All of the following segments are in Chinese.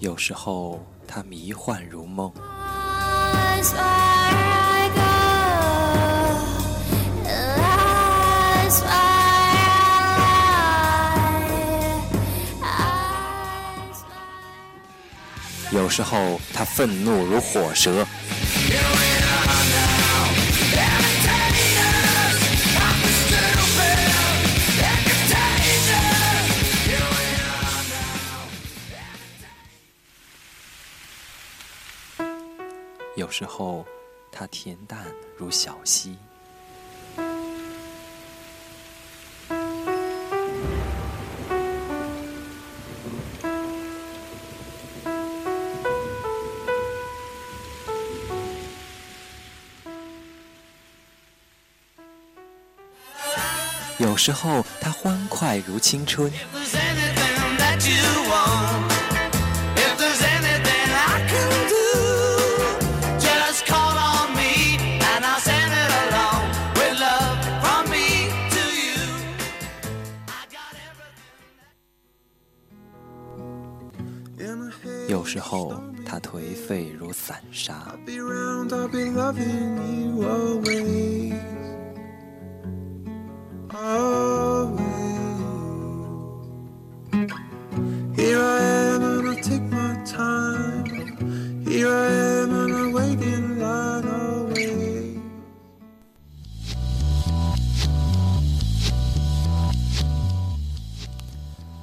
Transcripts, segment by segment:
有时候它迷幻如梦。有时候他愤怒如火蛇。时候，它恬淡如小溪。有时候，它欢快如青春。如散沙。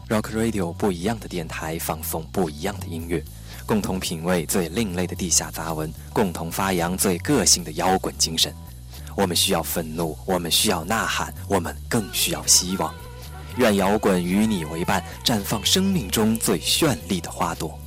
Rock Radio 不一样的电台，放送不一样的音乐，共同品味最另类的地下杂文，共同发扬最个性的摇滚精神。我们需要愤怒，我们需要呐喊，我们更需要希望。愿摇滚与你为伴，绽放生命中最绚丽的花朵。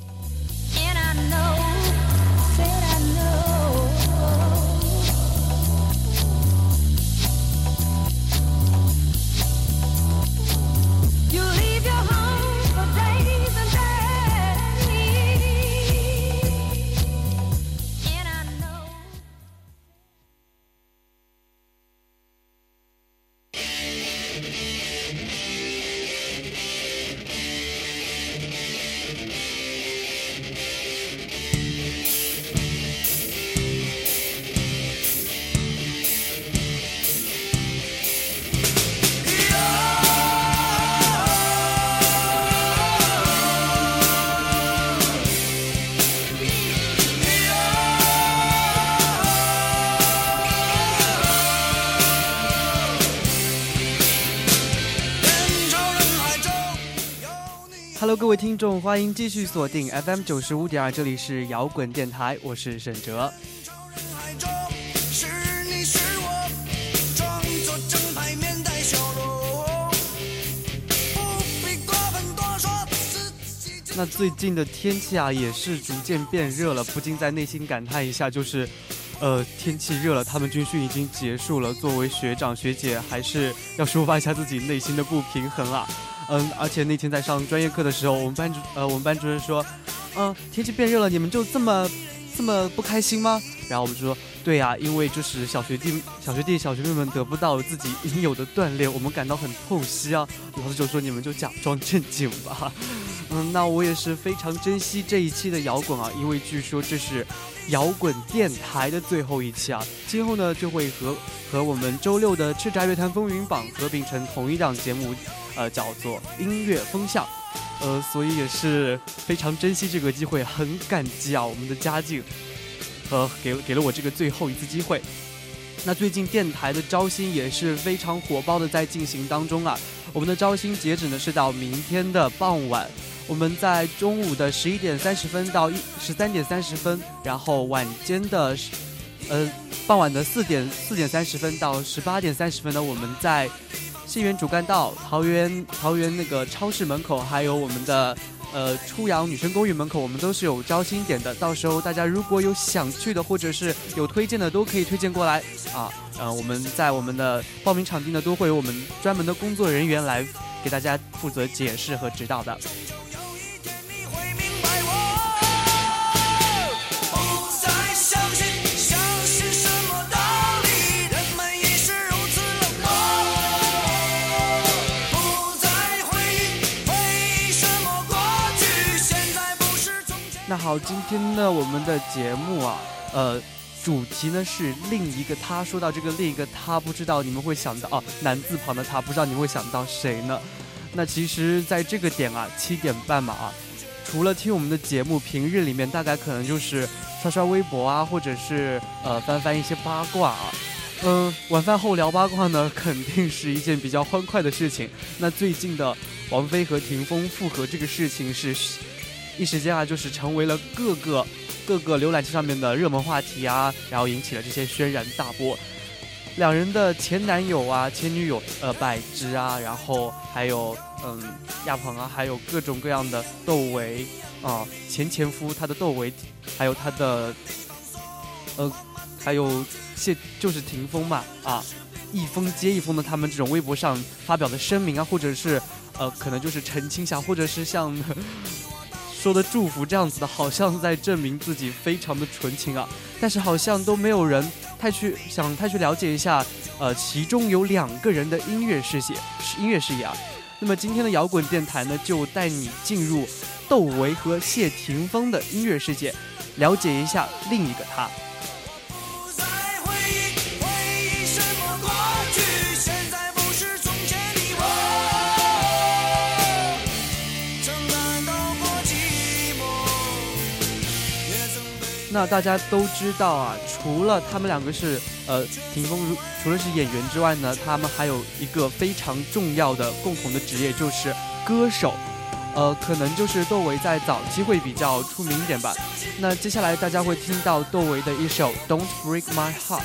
众，欢迎继续锁定 FM 九十五点二，这里是摇滚电台，我是沈哲。那最近的天气啊，也是逐渐变热了，不禁在内心感叹一下，就是，呃，天气热了，他们军训已经结束了，作为学长学姐，还是要抒发一下自己内心的不平衡啊。嗯，而且那天在上专业课的时候，我们班主呃，我们班主任说，嗯，天气变热了，你们就这么这么不开心吗？然后我们就说，对呀，因为就是小学弟、小学弟、小学妹们得不到自己应有的锻炼，我们感到很痛惜啊。老师就说，你们就假装正经吧。嗯，那我也是非常珍惜这一期的摇滚啊，因为据说这是摇滚电台的最后一期啊，今后呢就会和和我们周六的叱咤乐坛风云榜合并成同一档节目。呃，叫做音乐风向，呃，所以也是非常珍惜这个机会，很感激啊，我们的家境和给给了我这个最后一次机会。那最近电台的招新也是非常火爆的在进行当中啊，我们的招新截止呢是到明天的傍晚，我们在中午的十一点三十分到一十三点三十分，然后晚间的呃傍晚的四点四点三十分到十八点三十分呢，我们在。新源主干道、桃园桃园那个超市门口，还有我们的呃初阳女生公寓门口，我们都是有招新点的。到时候大家如果有想去的，或者是有推荐的，都可以推荐过来啊。呃，我们在我们的报名场地呢，都会有我们专门的工作人员来给大家负责解释和指导的。那好，今天呢，我们的节目啊，呃，主题呢是另一个他。说到这个另一个他，不知道你们会想到哦，男字旁的他，不知道你们会想到谁呢？那其实，在这个点啊，七点半嘛啊，除了听我们的节目，平日里面大概可能就是刷刷微博啊，或者是呃翻翻一些八卦啊。嗯，晚饭后聊八卦呢，肯定是一件比较欢快的事情。那最近的王菲和霆锋复合这个事情，是一时间啊，就是成为了各个各个浏览器上面的热门话题啊，然后引起了这些轩然大波。两人的前男友啊、前女友呃，柏芝啊，然后还有嗯亚鹏啊，还有各种各样的窦唯啊，前前夫他的窦唯，还有他的呃，还有。谢就是霆锋嘛啊，一封接一封的，他们这种微博上发表的声明啊，或者是呃，可能就是澄清下，或者是像说的祝福这样子的，好像在证明自己非常的纯情啊。但是好像都没有人太去想太去了解一下，呃，其中有两个人的音乐世界，音乐事业啊。那么今天的摇滚电台呢，就带你进入窦唯和谢霆锋的音乐世界，了解一下另一个他。那大家都知道啊，除了他们两个是呃霆锋，除了是演员之外呢，他们还有一个非常重要的共同的职业，就是歌手。呃，可能就是窦唯在早期会比较出名一点吧。那接下来大家会听到窦唯的一首《Don't Break My Heart》。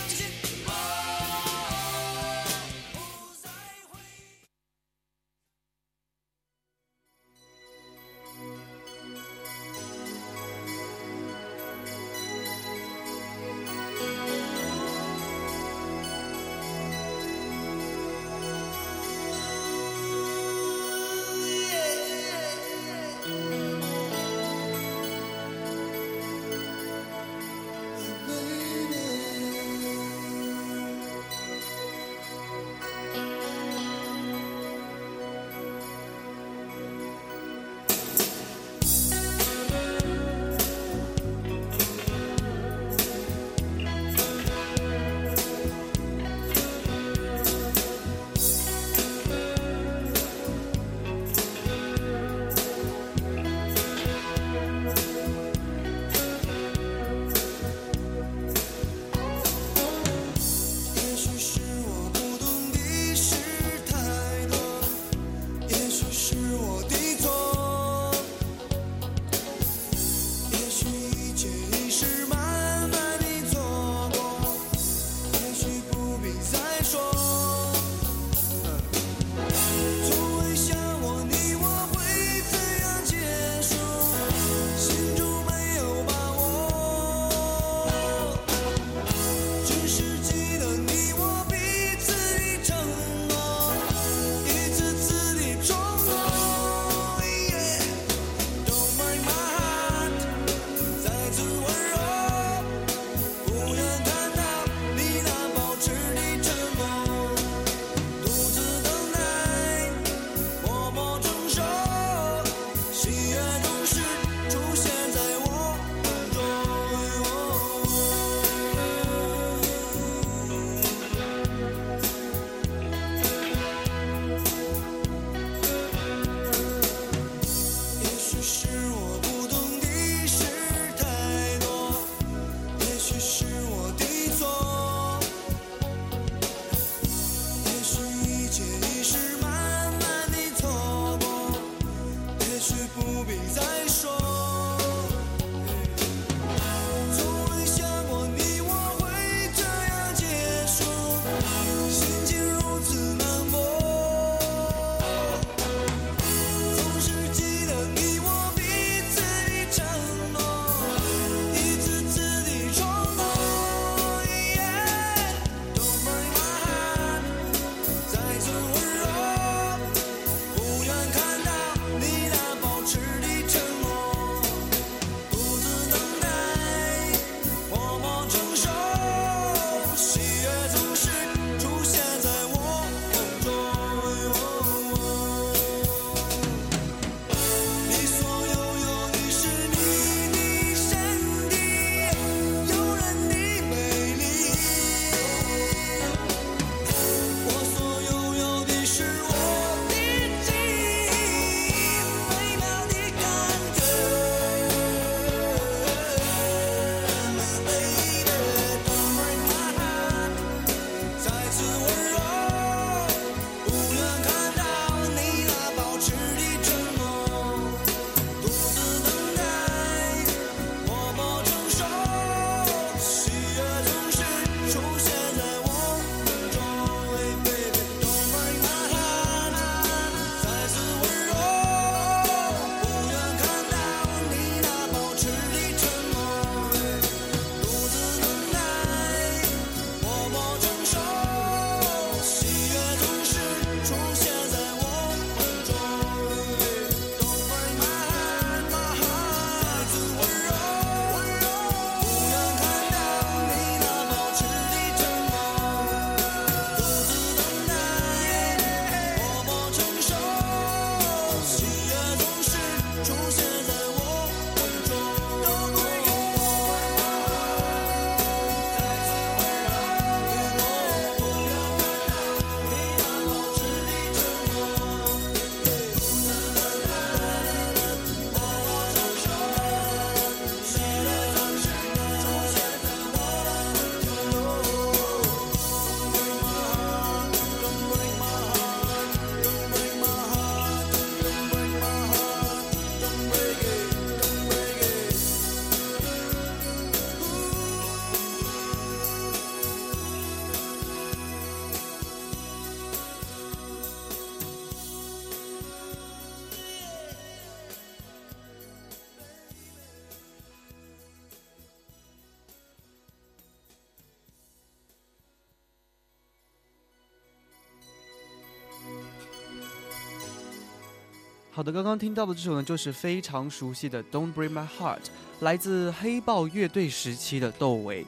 好的，刚刚听到的这首呢，就是非常熟悉的《Don't Break My Heart》，来自黑豹乐队时期的窦唯。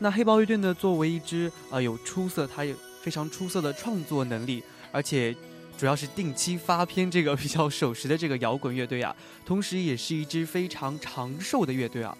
那黑豹乐队呢，作为一支啊有出色，它有非常出色的创作能力，而且主要是定期发片这个比较守时的这个摇滚乐队啊，同时也是一支非常长寿的乐队啊。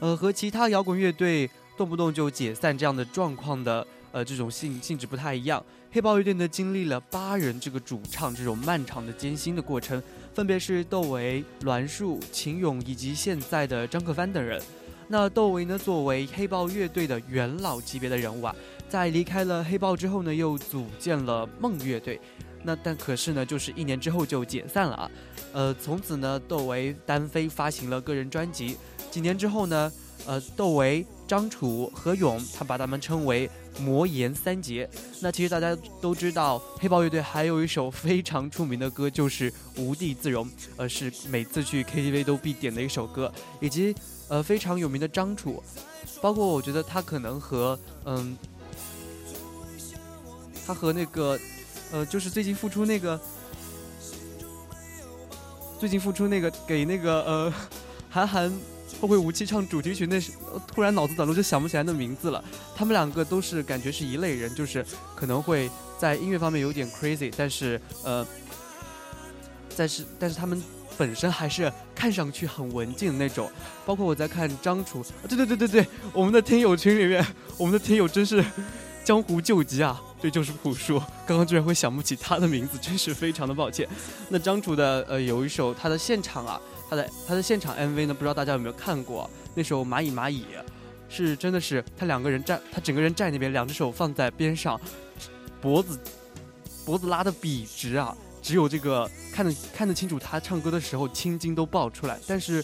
呃，和其他摇滚乐队动不动就解散这样的状况的。呃，这种性性质不太一样。黑豹乐队呢，经历了八人这个主唱这种漫长的艰辛的过程，分别是窦唯、栾树、秦勇以及现在的张克帆等人。那窦唯呢，作为黑豹乐队的元老级别的人物啊，在离开了黑豹之后呢，又组建了梦乐队。那但可是呢，就是一年之后就解散了啊。呃，从此呢，窦唯单飞发行了个人专辑。几年之后呢，呃，窦唯、张楚、何勇，他把他们称为。魔岩三杰，那其实大家都知道，黑豹乐队还有一首非常出名的歌，就是《无地自容》，呃，是每次去 KTV 都必点的一首歌。以及呃非常有名的张楚，包括我觉得他可能和嗯，他和那个呃，就是最近复出那个，最近复出那个给那个呃韩寒。后会无期唱主题曲，那是突然脑子短路就想不起来那名字了。他们两个都是感觉是一类人，就是可能会在音乐方面有点 crazy，但是呃，但是但是他们本身还是看上去很文静的那种。包括我在看张楚，对对对对对，我们的听友群里面，我们的听友真是江湖救急啊！对，就是朴树，刚刚居然会想不起他的名字，真是非常的抱歉。那张楚的呃有一首他的现场啊。他的他的现场 MV 呢？不知道大家有没有看过？那首《蚂蚁蚂蚁》，是真的是他两个人站，他整个人站那边，两只手放在边上，脖子脖子拉的笔直啊，只有这个看得看得清楚他唱歌的时候青筋都爆出来，但是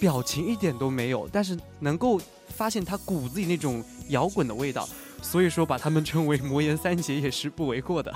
表情一点都没有，但是能够发现他骨子里那种摇滚的味道，所以说把他们称为魔岩三杰也是不为过的。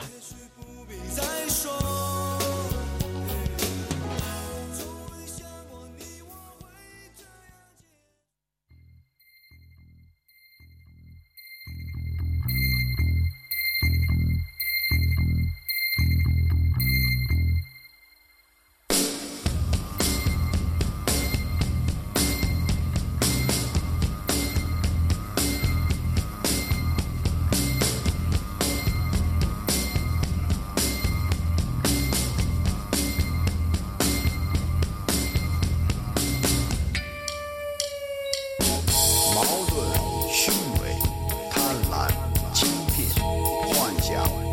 hour.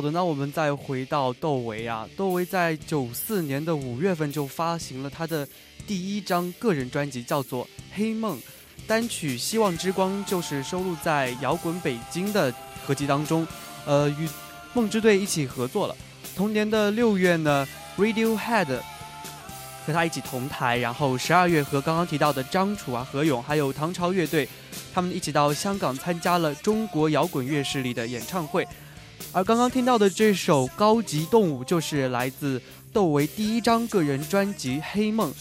好的，那我们再回到窦唯啊，窦唯在九四年的五月份就发行了他的第一张个人专辑，叫做《黑梦》，单曲《希望之光》就是收录在《摇滚北京》的合集当中，呃，与梦之队一起合作了。同年的六月呢，Radiohead 和他一起同台，然后十二月和刚刚提到的张楚啊、何勇还有唐朝乐队，他们一起到香港参加了中国摇滚乐势力的演唱会。而刚刚听到的这首《高级动物》就是来自窦唯第一张个人专辑《黑梦》。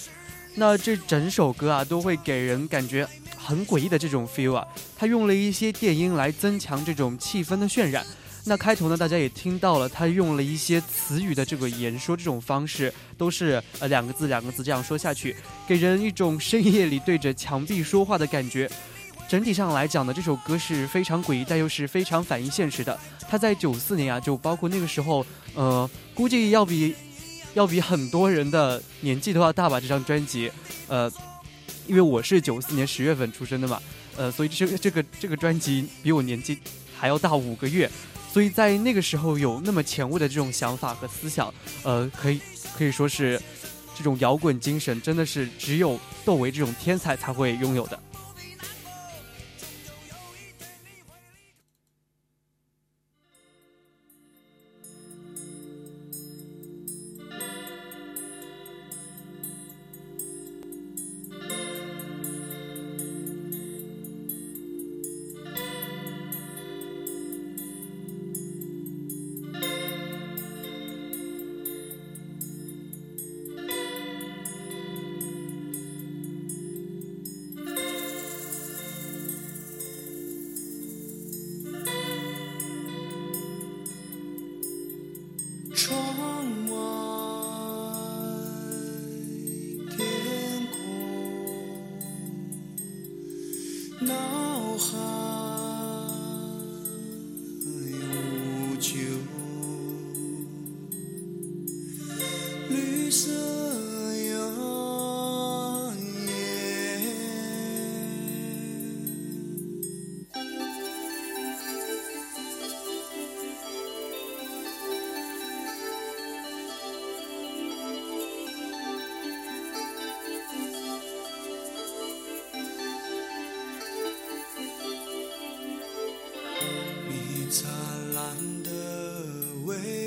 那这整首歌啊，都会给人感觉很诡异的这种 feel 啊。他用了一些电音来增强这种气氛的渲染。那开头呢，大家也听到了，他用了一些词语的这个言说这种方式，都是呃两个字两个字这样说下去，给人一种深夜里对着墙壁说话的感觉。整体上来讲呢，这首歌是非常诡异，但又是非常反映现实的。他在九四年啊，就包括那个时候，呃，估计要比要比很多人的年纪都要大吧。这张专辑，呃，因为我是九四年十月份出生的嘛，呃，所以这这个这个专辑比我年纪还要大五个月，所以在那个时候有那么前卫的这种想法和思想，呃，可以可以说是这种摇滚精神，真的是只有窦唯这种天才才会拥有的。away.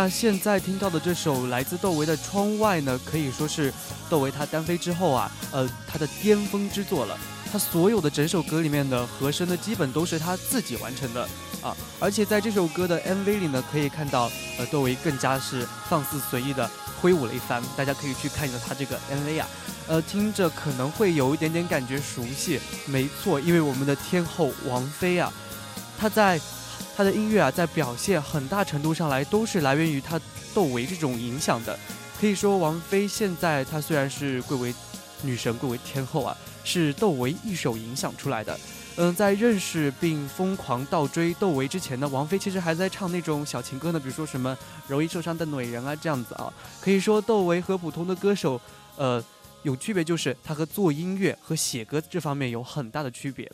那现在听到的这首来自窦唯的《窗外》呢，可以说是窦唯他单飞之后啊，呃，他的巅峰之作了。他所有的整首歌里面的和声呢，基本都是他自己完成的啊。而且在这首歌的 MV 里呢，可以看到呃，窦唯更加是放肆随意的挥舞了一番。大家可以去看一下他这个 MV 啊，呃，听着可能会有一点点感觉熟悉。没错，因为我们的天后王菲啊，她在。他的音乐啊，在表现很大程度上来都是来源于他窦唯这种影响的。可以说，王菲现在她虽然是贵为女神、贵为天后啊，是窦唯一手影响出来的。嗯，在认识并疯狂倒追窦唯之前呢，王菲其实还在唱那种小情歌呢，比如说什么容易受伤的女人啊这样子啊。可以说，窦唯和普通的歌手，呃，有区别就是他和做音乐和写歌这方面有很大的区别。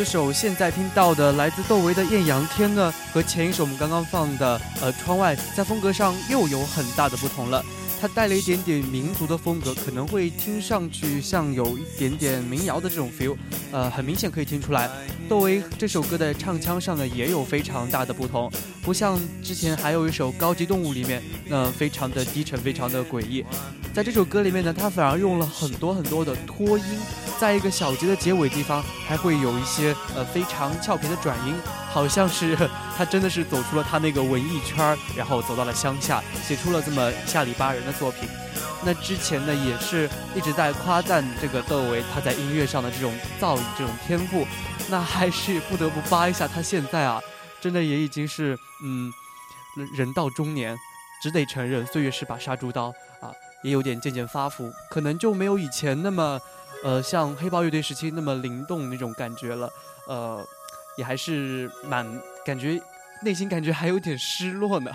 这首现在听到的来自窦唯的《艳阳天》呢，和前一首我们刚刚放的呃《窗外》在风格上又有很大的不同了。它带了一点点民族的风格，可能会听上去像有一点点民谣的这种 feel，呃，很明显可以听出来，窦唯这首歌的唱腔上呢也有非常大的不同，不像之前还有一首《高级动物》里面，那非常的低沉，非常的诡异，在这首歌里面呢，他反而用了很多很多的拖音。在一个小节的结尾地方，还会有一些呃非常俏皮的转音，好像是 他真的是走出了他那个文艺圈，然后走到了乡下，写出了这么下里巴人的作品。那之前呢，也是一直在夸赞这个窦唯他在音乐上的这种造诣、这种天赋。那还是不得不扒一下他现在啊，真的也已经是嗯人到中年，只得承认岁月是把杀猪刀啊，也有点渐渐发福，可能就没有以前那么。呃，像黑豹乐队时期那么灵动那种感觉了，呃，也还是蛮感觉内心感觉还有点失落呢。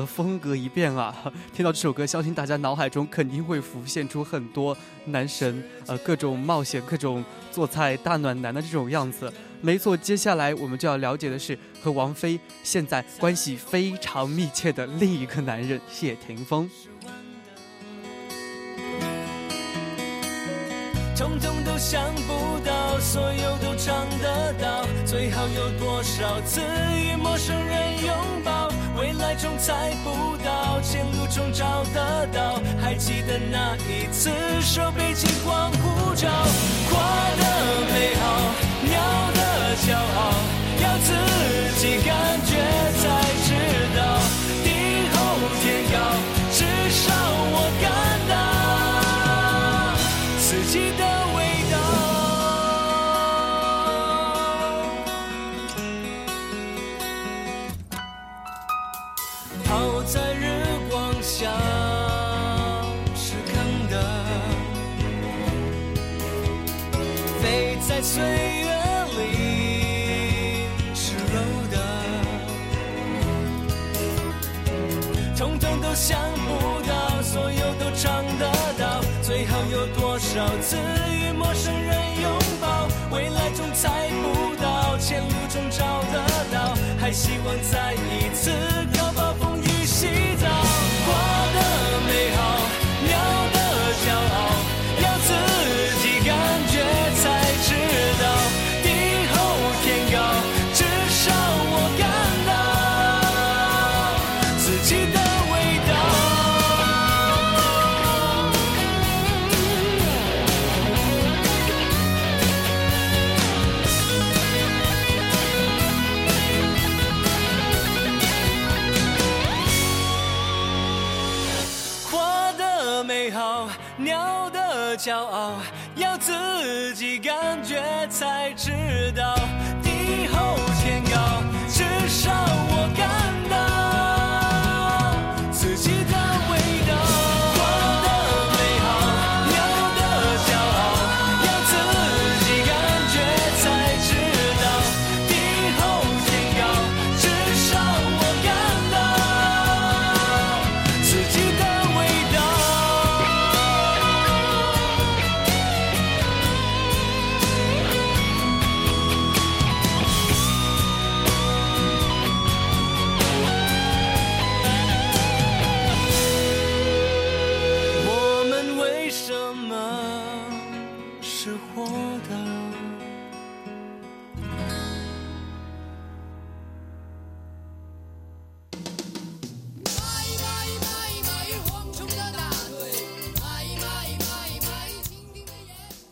的风格一变啊！听到这首歌，相信大家脑海中肯定会浮现出很多男神，呃，各种冒险、各种做菜大暖男的这种样子。没错，接下来我们就要了解的是和王菲现在关系非常密切的另一个男人谢霆锋。想不到，所有都尝得到，最好有多少次与陌生人拥抱？未来中猜不到，前路中找得到。还记得那一次手背金光护照，花的美好，鸟的骄傲，要自己感觉才知道。地厚天高，至少我感到自己的。岁月里赤裸的，通通都想不到，所有都尝得到，最好有多少次与陌生人拥抱？未来中猜不到，前路中找得到，还希望再一次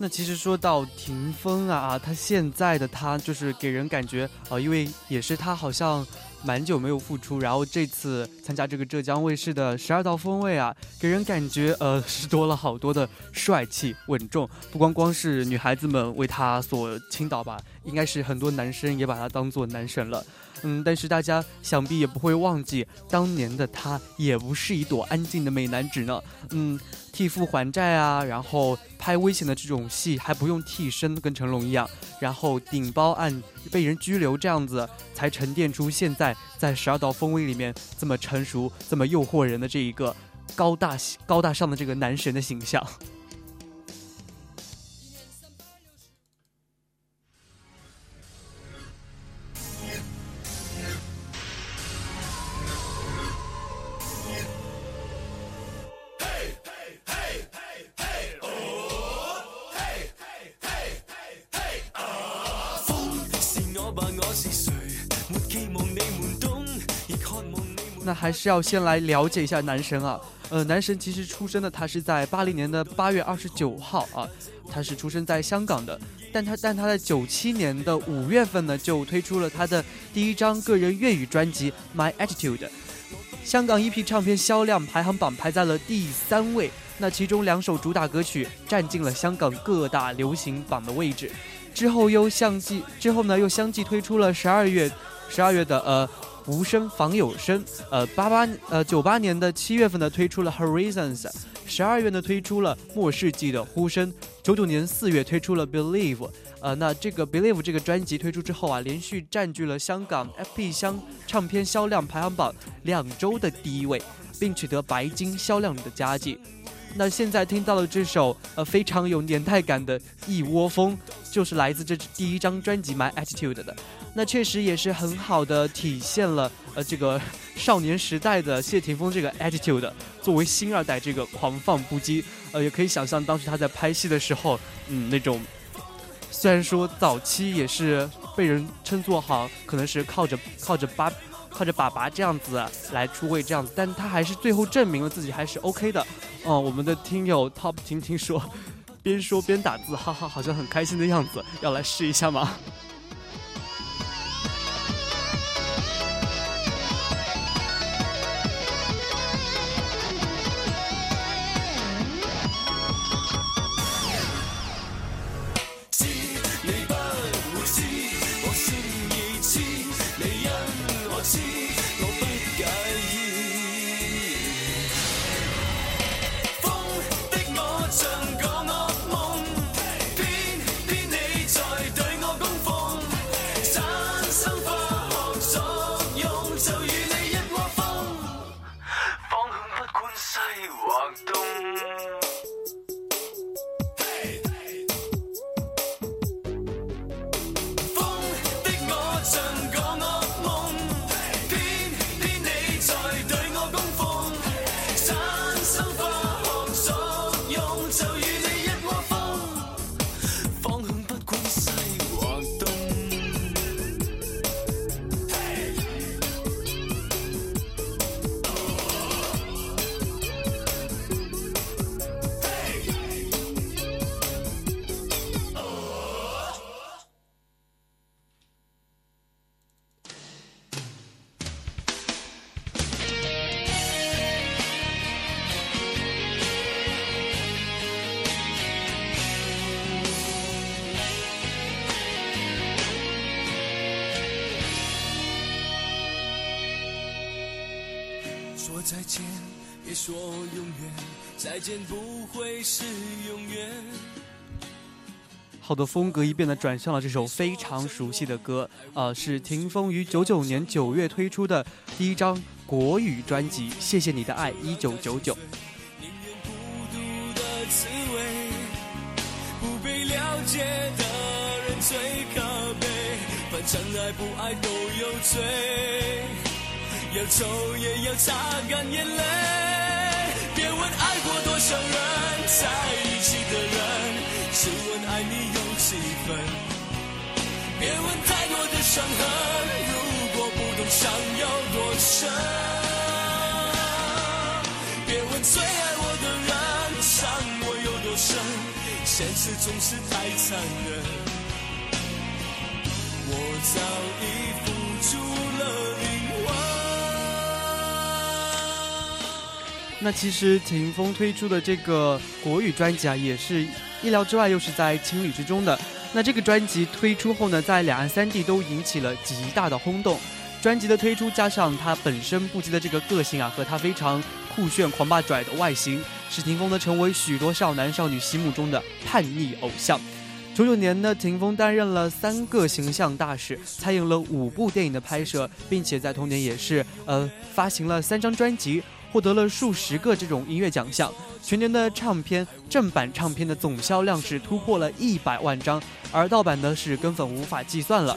其实说到霆锋啊啊，他现在的他就是给人感觉啊，因为也是他好像蛮久没有复出，然后这次参加这个浙江卫视的十二道锋味啊，给人感觉呃是多了好多的帅气稳重，不光光是女孩子们为他所倾倒吧，应该是很多男生也把他当做男神了。嗯，但是大家想必也不会忘记，当年的他也不是一朵安静的美男子呢。嗯，替父还债啊，然后拍危险的这种戏还不用替身，跟成龙一样，然后顶包案被人拘留这样子，才沉淀出现在在十二道锋味里面这么成熟、这么诱惑人的这一个高大高大上的这个男神的形象。那还是要先来了解一下男神啊，呃，男神其实出生的他是在八零年的八月二十九号啊，他是出生在香港的，但他但他在九七年的五月份呢就推出了他的第一张个人粤语专辑《My Attitude》，香港 EP 唱片销量排行榜排在了第三位，那其中两首主打歌曲占尽了香港各大流行榜的位置，之后又相继之后呢又相继推出了十二月十二月的呃。无声仿有声。呃，八八呃九八年的七月份呢推出了 Horizons，十二月呢推出了末世纪的呼声，九九年四月推出了 Believe。呃，那这个 Believe 这个专辑推出之后啊，连续占据了香港 FP 香唱片销量排行榜两周的第一位，并取得白金销量的佳绩。那现在听到的这首呃非常有年代感的《一窝蜂》，就是来自这第一张专辑《My Attitude》的。那确实也是很好的体现了呃这个 少年时代的谢霆锋这个 attitude。作为新二代，这个狂放不羁，呃，也可以想象当时他在拍戏的时候，嗯，那种。虽然说早期也是被人称作好，可能是靠着靠着爸靠着爸爸这样子来出位这样子，但他还是最后证明了自己还是 OK 的。哦，我们的听友 Top 听听说，边说边打字，哈哈，好像很开心的样子，要来试一下吗？好的，风格一变的转向了这首非常熟悉的歌，呃，是霆锋于九九年九月推出的第一张国语专辑《谢谢你的爱》，一九九九。宁愿孤独的滋味，不被了解的人最可悲，反正爱不爱都有罪。要抽也要擦干眼泪，别问爱过多少人，在一起的人，只问爱你有几分。别问太多的伤痕，如果不懂伤有多深。别问最爱我的人，伤我有多深，现实总是太残忍。我早已付出了灵魂。那其实霆锋推出的这个国语专辑啊，也是意料之外，又是在情理之中的。那这个专辑推出后呢，在两岸三地都引起了极大的轰动。专辑的推出加上他本身不羁的这个个性啊，和他非常酷炫、狂霸拽的外形，使霆锋呢成为许多少男少女心目中的叛逆偶像。九九年呢，霆锋担任了三个形象大使，参与了五部电影的拍摄，并且在同年也是呃发行了三张专辑。获得了数十个这种音乐奖项，全年的唱片正版唱片的总销量是突破了一百万张，而盗版呢是根本无法计算了。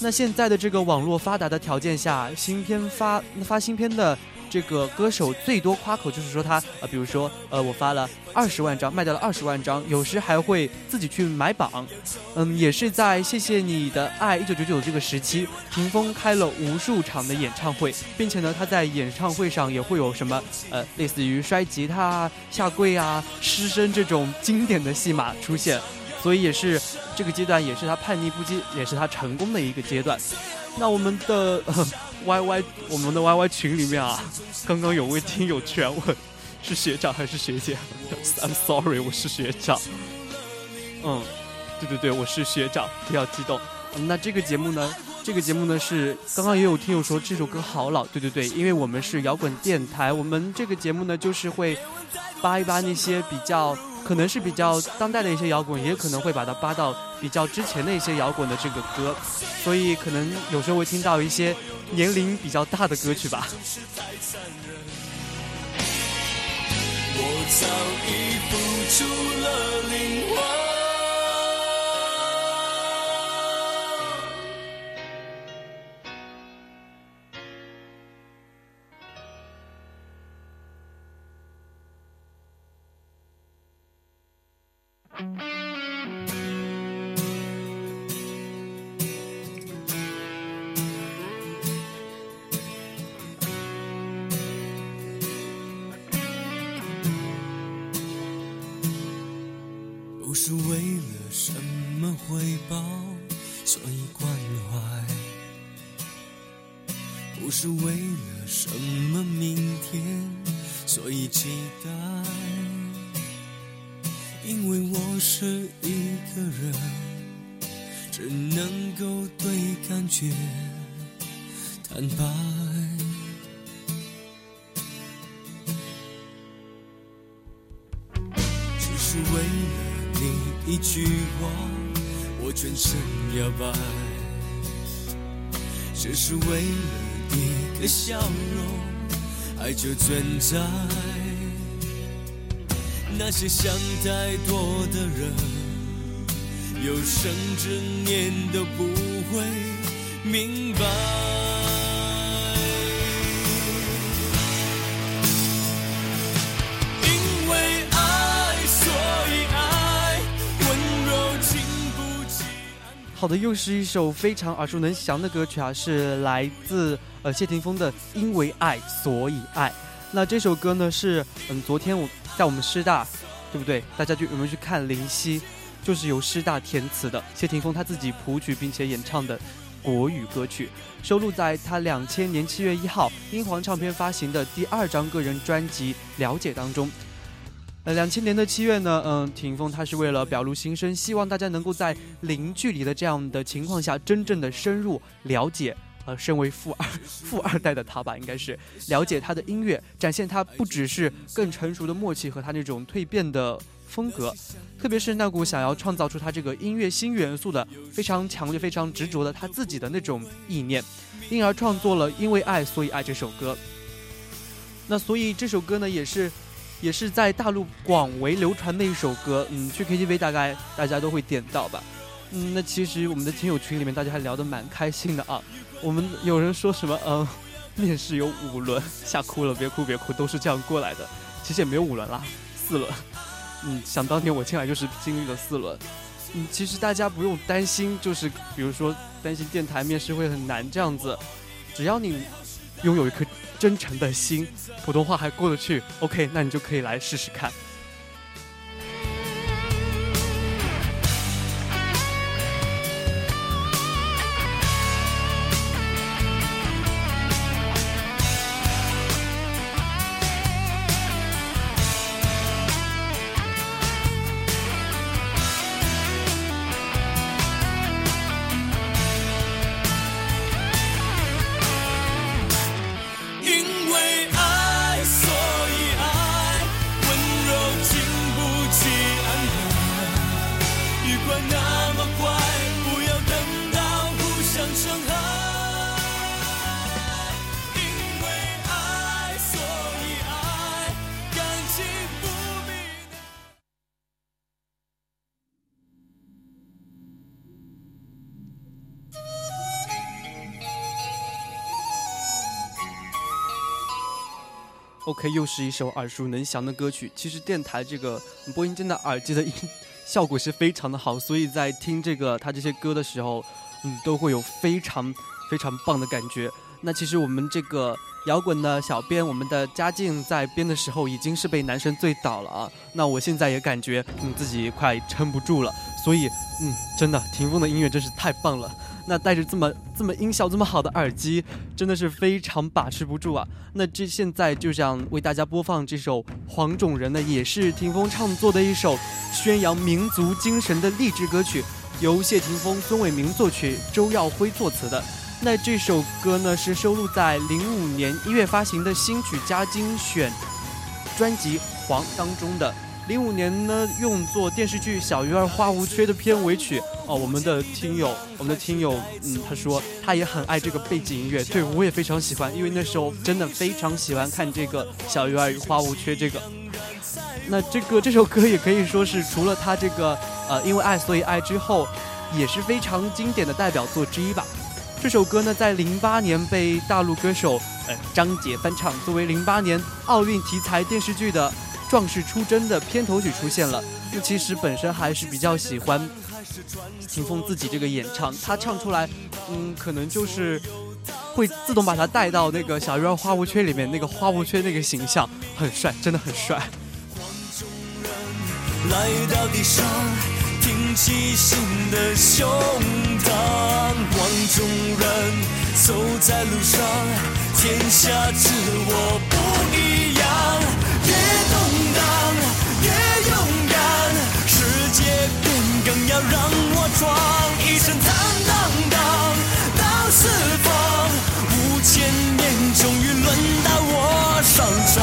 那现在的这个网络发达的条件下，新片发发新片的。这个歌手最多夸口就是说他呃，比如说呃，我发了二十万张，卖掉了二十万张，有时还会自己去买榜。嗯，也是在谢谢你的爱一九九九这个时期，霆锋开了无数场的演唱会，并且呢，他在演唱会上也会有什么呃，类似于摔吉他、下跪啊、失声这种经典的戏码出现，所以也是这个阶段也是他叛逆不羁，也是他成功的一个阶段。那我们的。Y Y，我们的 Y Y 群里面啊，刚刚有位听友全问，是学长还是学姐？I'm sorry，我是学长。嗯，对对对，我是学长，不要激动。那这个节目呢，这个节目呢是刚刚也有听友说这首歌好老，对对对，因为我们是摇滚电台，我们这个节目呢就是会扒一扒那些比较可能是比较当代的一些摇滚，也可能会把它扒到比较之前的一些摇滚的这个歌，所以可能有时候会听到一些年龄比较大的歌曲吧。我早已付出了灵魂。是为了一个笑容，爱就存在。那些想太多的人，有生之年都不会明白。好的，又是一首非常耳熟能详的歌曲啊，是来自呃谢霆锋的《因为爱所以爱》。那这首歌呢是嗯昨天我在我们师大，对不对？大家就有没有去看《灵犀》？就是由师大填词的，谢霆锋他自己谱曲并且演唱的国语歌曲，收录在他两千年七月一号英皇唱片发行的第二张个人专辑《了解》当中。呃，两千年的七月呢，嗯，霆锋他是为了表露心声，希望大家能够在零距离的这样的情况下，真正的深入了解，呃，身为富二 富二代的他吧，应该是了解他的音乐，展现他不只是更成熟的默契和他那种蜕变的风格，特别是那股想要创造出他这个音乐新元素的非常强烈、非常执着的他自己的那种意念，因而创作了《因为爱所以爱》这首歌。那所以这首歌呢，也是。也是在大陆广为流传的一首歌，嗯，去 KTV 大概大家都会点到吧，嗯，那其实我们的听友群里面大家还聊得蛮开心的啊，我们有人说什么，嗯，面试有五轮，吓哭了，别哭别哭，都是这样过来的，其实也没有五轮啦，四轮，嗯，想当年我进来就是经历了四轮，嗯，其实大家不用担心，就是比如说担心电台面试会很难这样子，只要你拥有一颗。真诚的心，普通话还过得去，OK，那你就可以来试试看。OK，又是一首耳熟能详的歌曲。其实电台这个播音间的耳机的音效果是非常的好，所以在听这个他这些歌的时候，嗯，都会有非常非常棒的感觉。那其实我们这个摇滚的小编，我们的嘉靖在编的时候已经是被男神醉倒了啊。那我现在也感觉嗯自己快撑不住了，所以嗯，真的霆锋的音乐真是太棒了。那带着这么这么音效这么好的耳机，真的是非常把持不住啊！那这现在就想为大家播放这首黄种人呢，也是霆锋创作的一首宣扬民族精神的励志歌曲，由谢霆锋、孙伟明作曲，周耀辉作词的。那这首歌呢是收录在零五年一月发行的新曲加精选专辑《黄》当中的。零五年呢用作电视剧《小鱼儿花无缺》的片尾曲哦。我们的听友，我们的听友，嗯，他说他也很爱这个背景音乐，对我也非常喜欢，因为那时候真的非常喜欢看这个《小鱼儿花无缺》这个。那这个这首歌也可以说是除了他这个呃因为爱所以爱之后，也是非常经典的代表作之一吧。这首歌呢在零八年被大陆歌手呃张杰翻唱，作为零八年奥运题材电视剧的。壮士出征的片头曲出现了，那其实本身还是比较喜欢秦风自己这个演唱，他唱出来，嗯，可能就是会自动把他带到那个小鱼儿花无缺里面那个花无缺那个形象，很帅，真的很帅。来到地上，挺起心的胸膛，望众人走在路上，天下只我不一样。更要让我闯，一身坦荡荡到四方，五千年终于轮到我上场。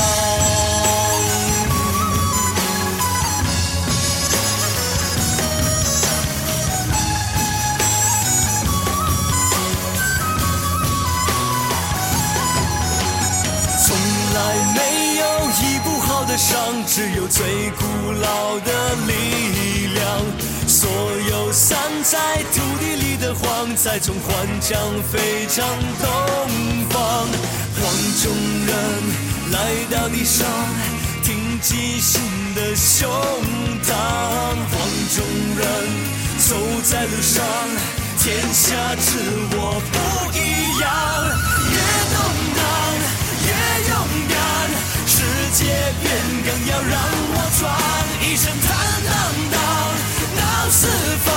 从来没有医不好的伤只有最古老的力量，所有散在土地里的黄，再从幻将飞向东方。黄种人来到地上，挺起心的胸膛。黄种人走在路上，天下只我不一样。越动荡，越勇敢。世界变更要让我闯，一身坦荡荡四方，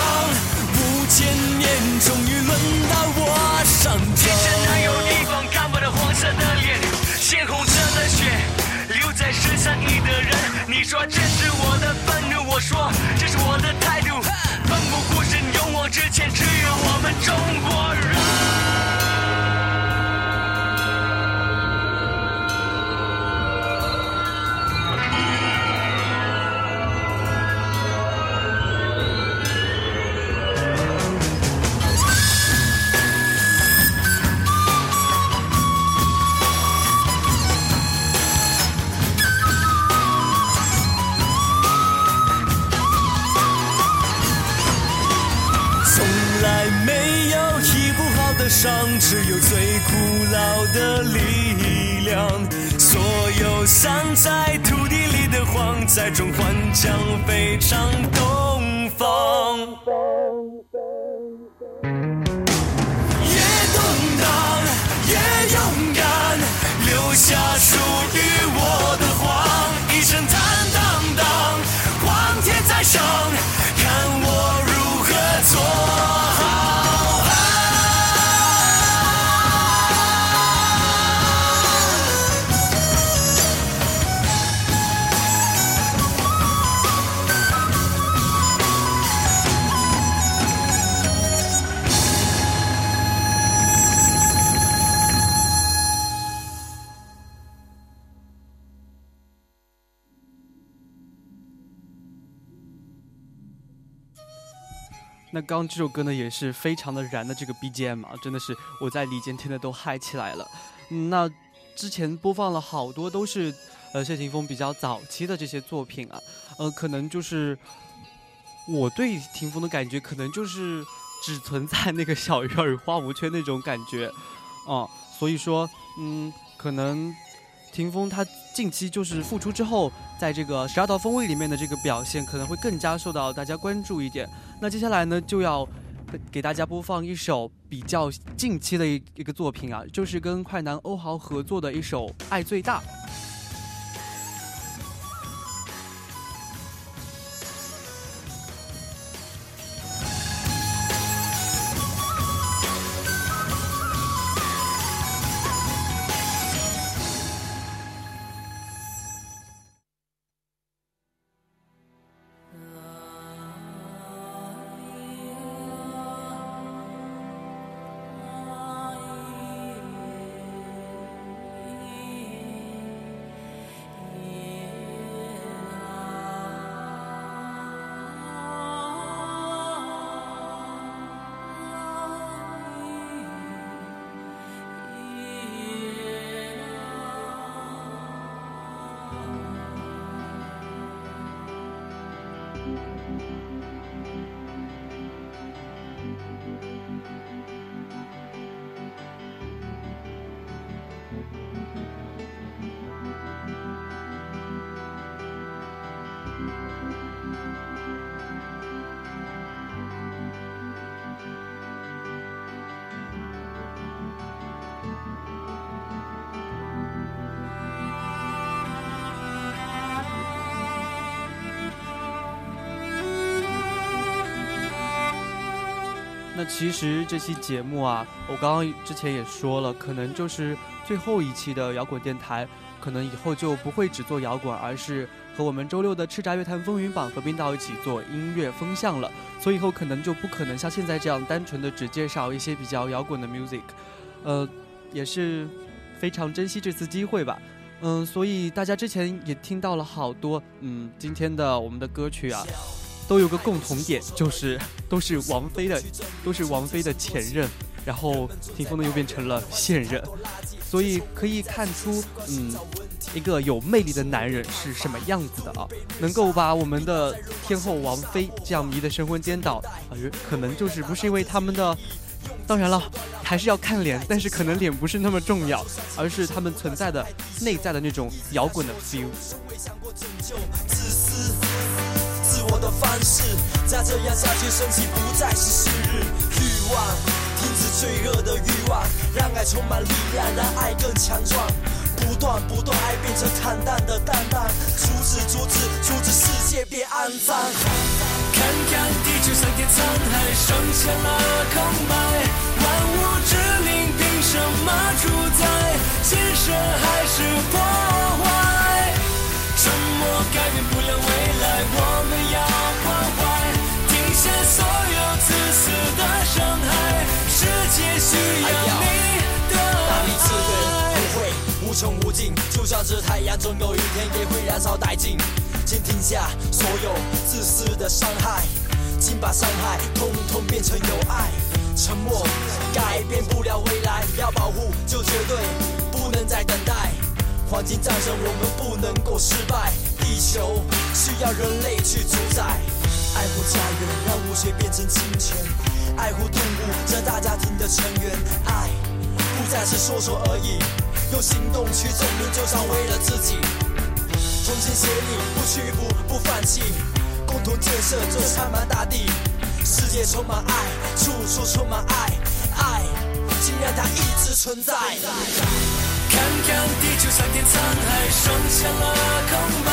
五千年终于轮到我上场。天下哪有地方看不到黄色的脸，鲜红色的血留在十三亿的人。你说这是我的愤怒，我说这是我的态度。奋不顾身勇往直前，只有我们中国人。上只有最古老的力量，所有散在土地里的黄，在中幻将飞上东方。越动荡，越勇敢，留下刚刚这首歌呢，也是非常的燃的这个 BGM 啊，真的是我在里间听的都嗨起来了。嗯，那之前播放了好多都是呃谢霆锋比较早期的这些作品啊，呃，可能就是我对霆锋的感觉，可能就是只存在那个小鱼儿与花无缺那种感觉，啊，所以说嗯，可能。霆锋他近期就是复出之后，在这个十二道锋味里面的这个表现可能会更加受到大家关注一点。那接下来呢，就要给大家播放一首比较近期的一一个作品啊，就是跟快男欧豪合作的一首《爱最大》。那其实这期节目啊，我刚刚之前也说了，可能就是最后一期的摇滚电台，可能以后就不会只做摇滚，而是和我们周六的叱咤乐坛风云榜合并到一起做音乐风向了。所以以后可能就不可能像现在这样单纯的只介绍一些比较摇滚的 music，呃，也是非常珍惜这次机会吧。嗯，所以大家之前也听到了好多，嗯，今天的我们的歌曲啊。都有个共同点，就是 都是王菲的，都是王菲的前任，然后霆锋呢又变成了现任，所以可以看出，嗯，一个有魅力的男人是什么样子的啊？能够把我们的天后王菲这样迷得神魂颠倒，啊，可能就是不是因为他们的，当然了，还是要看脸，但是可能脸不是那么重要，而是他们存在的内在的那种摇滚的 feel。的方式，再这样下去，生气不再是昔日欲望，停止罪恶的欲望，让爱充满力量，让爱更强壮，不断不断，爱变成坦荡的淡淡，阻止阻止阻止世界变肮脏。看看地球上天沧海，剩下了空白，万物之灵凭什么主宰？建设还是破坏？沉默改变不了未来，我们。无穷无尽，就像是太阳，总有一天也会燃烧殆尽。请停下所有自私的伤害，请把伤害统统变成有爱。沉默改变不了未来，要保护就绝对不能再等待。黄金战胜，我们不能够失败。地球需要人类去主宰，爱护家园，让污水变成清泉。爱护动物，这大家庭的成员。爱不再是说说而已。用行动去证明，就像为了自己。同心协力，不屈服，不放弃，共同建设这苍茫大地。世界充满爱，处处充满爱，爱，请让它一直存在。看看地球上天沧海，剩下了空白，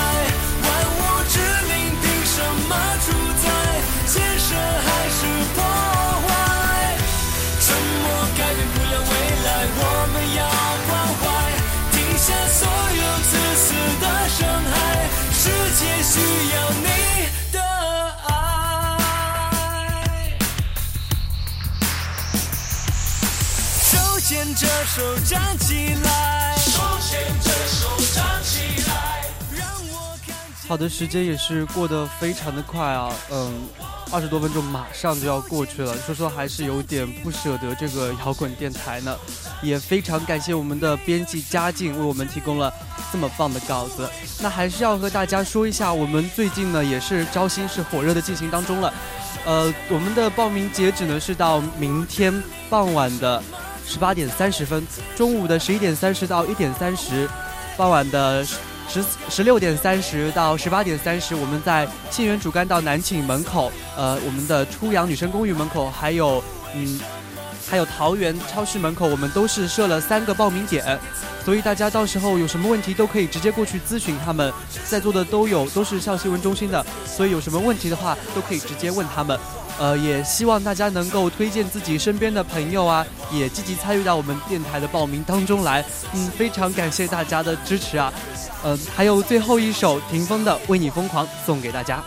万物之灵手站起来，手牵着手站起来，让我看。好的，时间也是过得非常的快啊，嗯。二十多分钟马上就要过去了，说说还是有点不舍得这个摇滚电台呢。也非常感谢我们的编辑嘉靖为我们提供了这么棒的稿子。那还是要和大家说一下，我们最近呢也是招新是火热的进行当中了。呃，我们的报名截止呢是到明天傍晚的十八点三十分，中午的十一点三十到一点三十，傍晚的。十十六点三十到十八点三十，我们在沁园主干道南寝门口，呃，我们的初阳女生公寓门口，还有嗯，还有桃园超市门口，我们都是设了三个报名点，所以大家到时候有什么问题都可以直接过去咨询他们，在座的都有都是校新闻中心的，所以有什么问题的话都可以直接问他们。呃，也希望大家能够推荐自己身边的朋友啊，也积极参与到我们电台的报名当中来。嗯，非常感谢大家的支持啊。嗯，还有最后一首霆锋的《为你疯狂》送给大家。